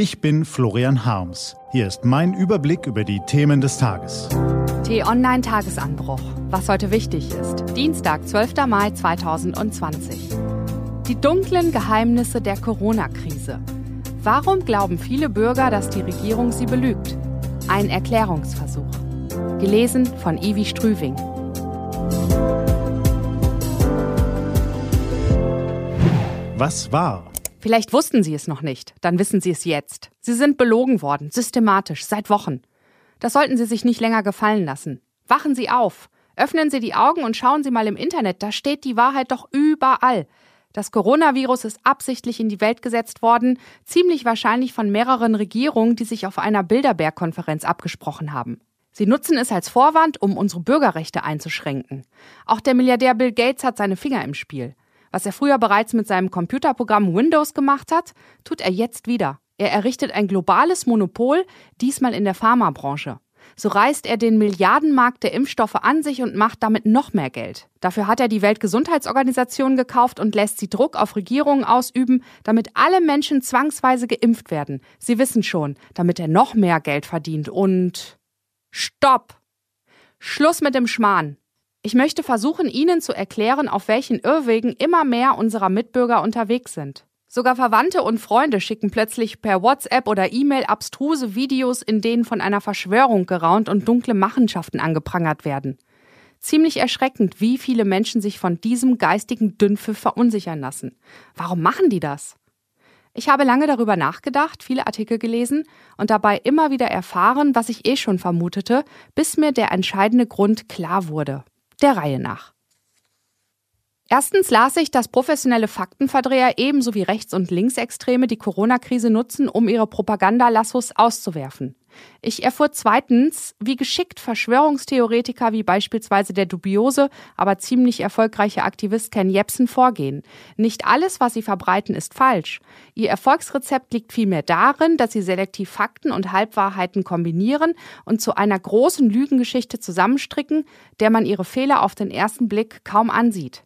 Ich bin Florian Harms. Hier ist mein Überblick über die Themen des Tages. T-Online Tagesanbruch. Was heute wichtig ist. Dienstag, 12. Mai 2020. Die dunklen Geheimnisse der Corona-Krise. Warum glauben viele Bürger, dass die Regierung sie belügt? Ein Erklärungsversuch. Gelesen von Ivi Strüving. Was war? Vielleicht wussten Sie es noch nicht, dann wissen Sie es jetzt. Sie sind belogen worden, systematisch, seit Wochen. Das sollten Sie sich nicht länger gefallen lassen. Wachen Sie auf, öffnen Sie die Augen und schauen Sie mal im Internet, da steht die Wahrheit doch überall. Das Coronavirus ist absichtlich in die Welt gesetzt worden, ziemlich wahrscheinlich von mehreren Regierungen, die sich auf einer Bilderberg-Konferenz abgesprochen haben. Sie nutzen es als Vorwand, um unsere Bürgerrechte einzuschränken. Auch der Milliardär Bill Gates hat seine Finger im Spiel. Was er früher bereits mit seinem Computerprogramm Windows gemacht hat, tut er jetzt wieder. Er errichtet ein globales Monopol, diesmal in der Pharmabranche. So reißt er den Milliardenmarkt der Impfstoffe an sich und macht damit noch mehr Geld. Dafür hat er die Weltgesundheitsorganisation gekauft und lässt sie Druck auf Regierungen ausüben, damit alle Menschen zwangsweise geimpft werden. Sie wissen schon, damit er noch mehr Geld verdient und Stopp! Schluss mit dem Schmarrn. Ich möchte versuchen, Ihnen zu erklären, auf welchen Irrwegen immer mehr unserer Mitbürger unterwegs sind. Sogar Verwandte und Freunde schicken plötzlich per WhatsApp oder E-Mail abstruse Videos, in denen von einer Verschwörung geraunt und dunkle Machenschaften angeprangert werden. Ziemlich erschreckend, wie viele Menschen sich von diesem geistigen Dünnpfiff verunsichern lassen. Warum machen die das? Ich habe lange darüber nachgedacht, viele Artikel gelesen und dabei immer wieder erfahren, was ich eh schon vermutete, bis mir der entscheidende Grund klar wurde der Reihe nach. Erstens las ich, dass professionelle Faktenverdreher ebenso wie Rechts- und Linksextreme die Corona-Krise nutzen, um ihre Propagandalassus auszuwerfen. Ich erfuhr zweitens, wie geschickt Verschwörungstheoretiker wie beispielsweise der dubiose, aber ziemlich erfolgreiche Aktivist Ken Jebsen vorgehen. Nicht alles, was sie verbreiten, ist falsch. Ihr Erfolgsrezept liegt vielmehr darin, dass sie selektiv Fakten und Halbwahrheiten kombinieren und zu einer großen Lügengeschichte zusammenstricken, der man ihre Fehler auf den ersten Blick kaum ansieht.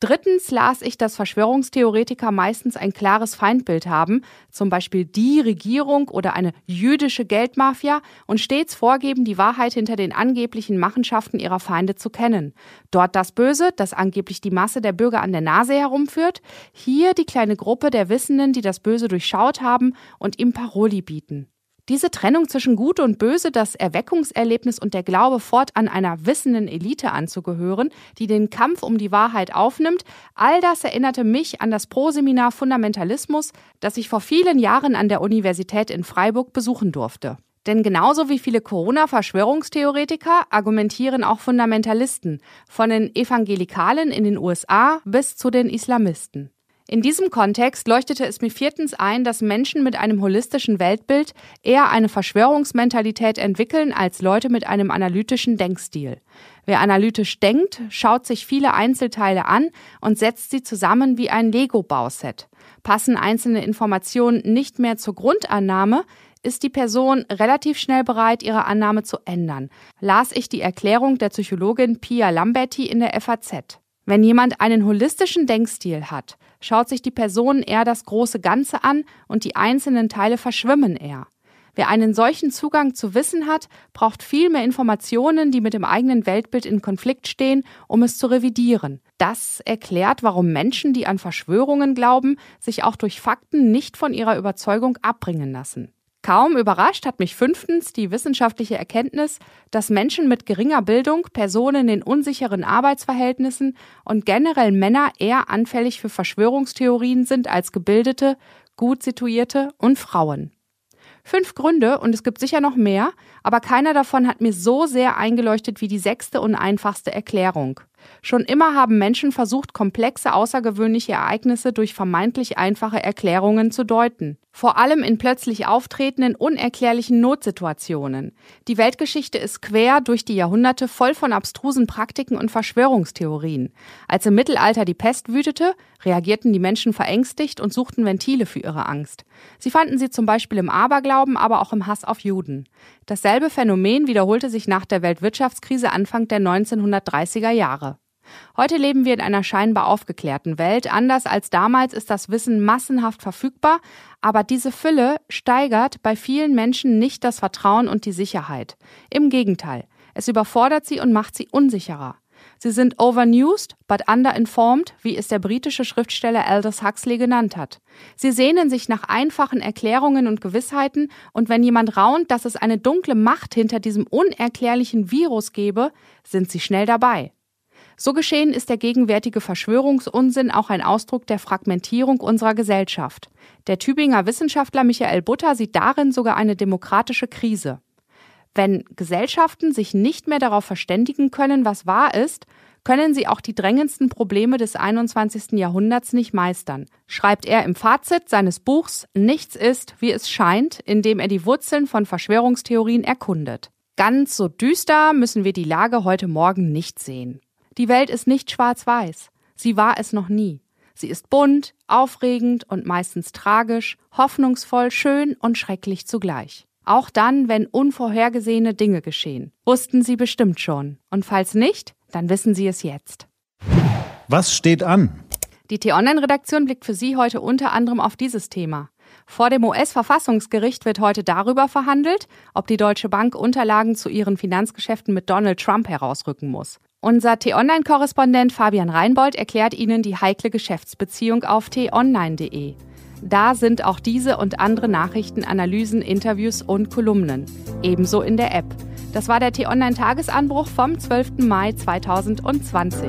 Drittens las ich, dass Verschwörungstheoretiker meistens ein klares Feindbild haben, zum Beispiel die Regierung oder eine jüdische Geldmafia, und stets vorgeben, die Wahrheit hinter den angeblichen Machenschaften ihrer Feinde zu kennen. Dort das Böse, das angeblich die Masse der Bürger an der Nase herumführt, hier die kleine Gruppe der Wissenden, die das Böse durchschaut haben und ihm Paroli bieten. Diese Trennung zwischen Gut und Böse, das Erweckungserlebnis und der Glaube, fortan einer wissenden Elite anzugehören, die den Kampf um die Wahrheit aufnimmt, all das erinnerte mich an das Proseminar Fundamentalismus, das ich vor vielen Jahren an der Universität in Freiburg besuchen durfte. Denn genauso wie viele Corona-Verschwörungstheoretiker argumentieren auch Fundamentalisten, von den Evangelikalen in den USA bis zu den Islamisten. In diesem Kontext leuchtete es mir viertens ein, dass Menschen mit einem holistischen Weltbild eher eine Verschwörungsmentalität entwickeln als Leute mit einem analytischen Denkstil. Wer analytisch denkt, schaut sich viele Einzelteile an und setzt sie zusammen wie ein Lego-Bauset. Passen einzelne Informationen nicht mehr zur Grundannahme, ist die Person relativ schnell bereit, ihre Annahme zu ändern. Las ich die Erklärung der Psychologin Pia Lamberti in der FAZ. Wenn jemand einen holistischen Denkstil hat, schaut sich die Person eher das große Ganze an und die einzelnen Teile verschwimmen eher. Wer einen solchen Zugang zu Wissen hat, braucht viel mehr Informationen, die mit dem eigenen Weltbild in Konflikt stehen, um es zu revidieren. Das erklärt, warum Menschen, die an Verschwörungen glauben, sich auch durch Fakten nicht von ihrer Überzeugung abbringen lassen. Kaum überrascht hat mich fünftens die wissenschaftliche Erkenntnis, dass Menschen mit geringer Bildung, Personen in unsicheren Arbeitsverhältnissen und generell Männer eher anfällig für Verschwörungstheorien sind als gebildete, gut situierte und Frauen. Fünf Gründe, und es gibt sicher noch mehr, aber keiner davon hat mir so sehr eingeleuchtet wie die sechste und einfachste Erklärung. Schon immer haben Menschen versucht, komplexe außergewöhnliche Ereignisse durch vermeintlich einfache Erklärungen zu deuten. Vor allem in plötzlich auftretenden, unerklärlichen Notsituationen. Die Weltgeschichte ist quer durch die Jahrhunderte voll von abstrusen Praktiken und Verschwörungstheorien. Als im Mittelalter die Pest wütete, reagierten die Menschen verängstigt und suchten Ventile für ihre Angst. Sie fanden sie zum Beispiel im Aberglauben, aber auch im Hass auf Juden. Dasselbe Phänomen wiederholte sich nach der Weltwirtschaftskrise Anfang der 1930er Jahre. Heute leben wir in einer scheinbar aufgeklärten Welt. Anders als damals ist das Wissen massenhaft verfügbar, aber diese Fülle steigert bei vielen Menschen nicht das Vertrauen und die Sicherheit. Im Gegenteil, es überfordert sie und macht sie unsicherer. Sie sind overnewsed, but underinformed, wie es der britische Schriftsteller Aldous Huxley genannt hat. Sie sehnen sich nach einfachen Erklärungen und Gewissheiten, und wenn jemand raunt, dass es eine dunkle Macht hinter diesem unerklärlichen Virus gebe, sind sie schnell dabei. So geschehen ist der gegenwärtige Verschwörungsunsinn auch ein Ausdruck der Fragmentierung unserer Gesellschaft. Der Tübinger Wissenschaftler Michael Butter sieht darin sogar eine demokratische Krise. Wenn Gesellschaften sich nicht mehr darauf verständigen können, was wahr ist, können sie auch die drängendsten Probleme des 21. Jahrhunderts nicht meistern, schreibt er im Fazit seines Buchs Nichts ist, wie es scheint, in dem er die Wurzeln von Verschwörungstheorien erkundet. Ganz so düster müssen wir die Lage heute Morgen nicht sehen. Die Welt ist nicht schwarz-weiß. Sie war es noch nie. Sie ist bunt, aufregend und meistens tragisch, hoffnungsvoll, schön und schrecklich zugleich. Auch dann, wenn unvorhergesehene Dinge geschehen. Wussten Sie bestimmt schon. Und falls nicht, dann wissen Sie es jetzt. Was steht an? Die T-Online-Redaktion blickt für Sie heute unter anderem auf dieses Thema. Vor dem US-Verfassungsgericht wird heute darüber verhandelt, ob die Deutsche Bank Unterlagen zu ihren Finanzgeschäften mit Donald Trump herausrücken muss. Unser T-Online-Korrespondent Fabian Reinbold erklärt Ihnen die heikle Geschäftsbeziehung auf t-online.de. Da sind auch diese und andere Nachrichten, Analysen, Interviews und Kolumnen. Ebenso in der App. Das war der T-Online-Tagesanbruch vom 12. Mai 2020.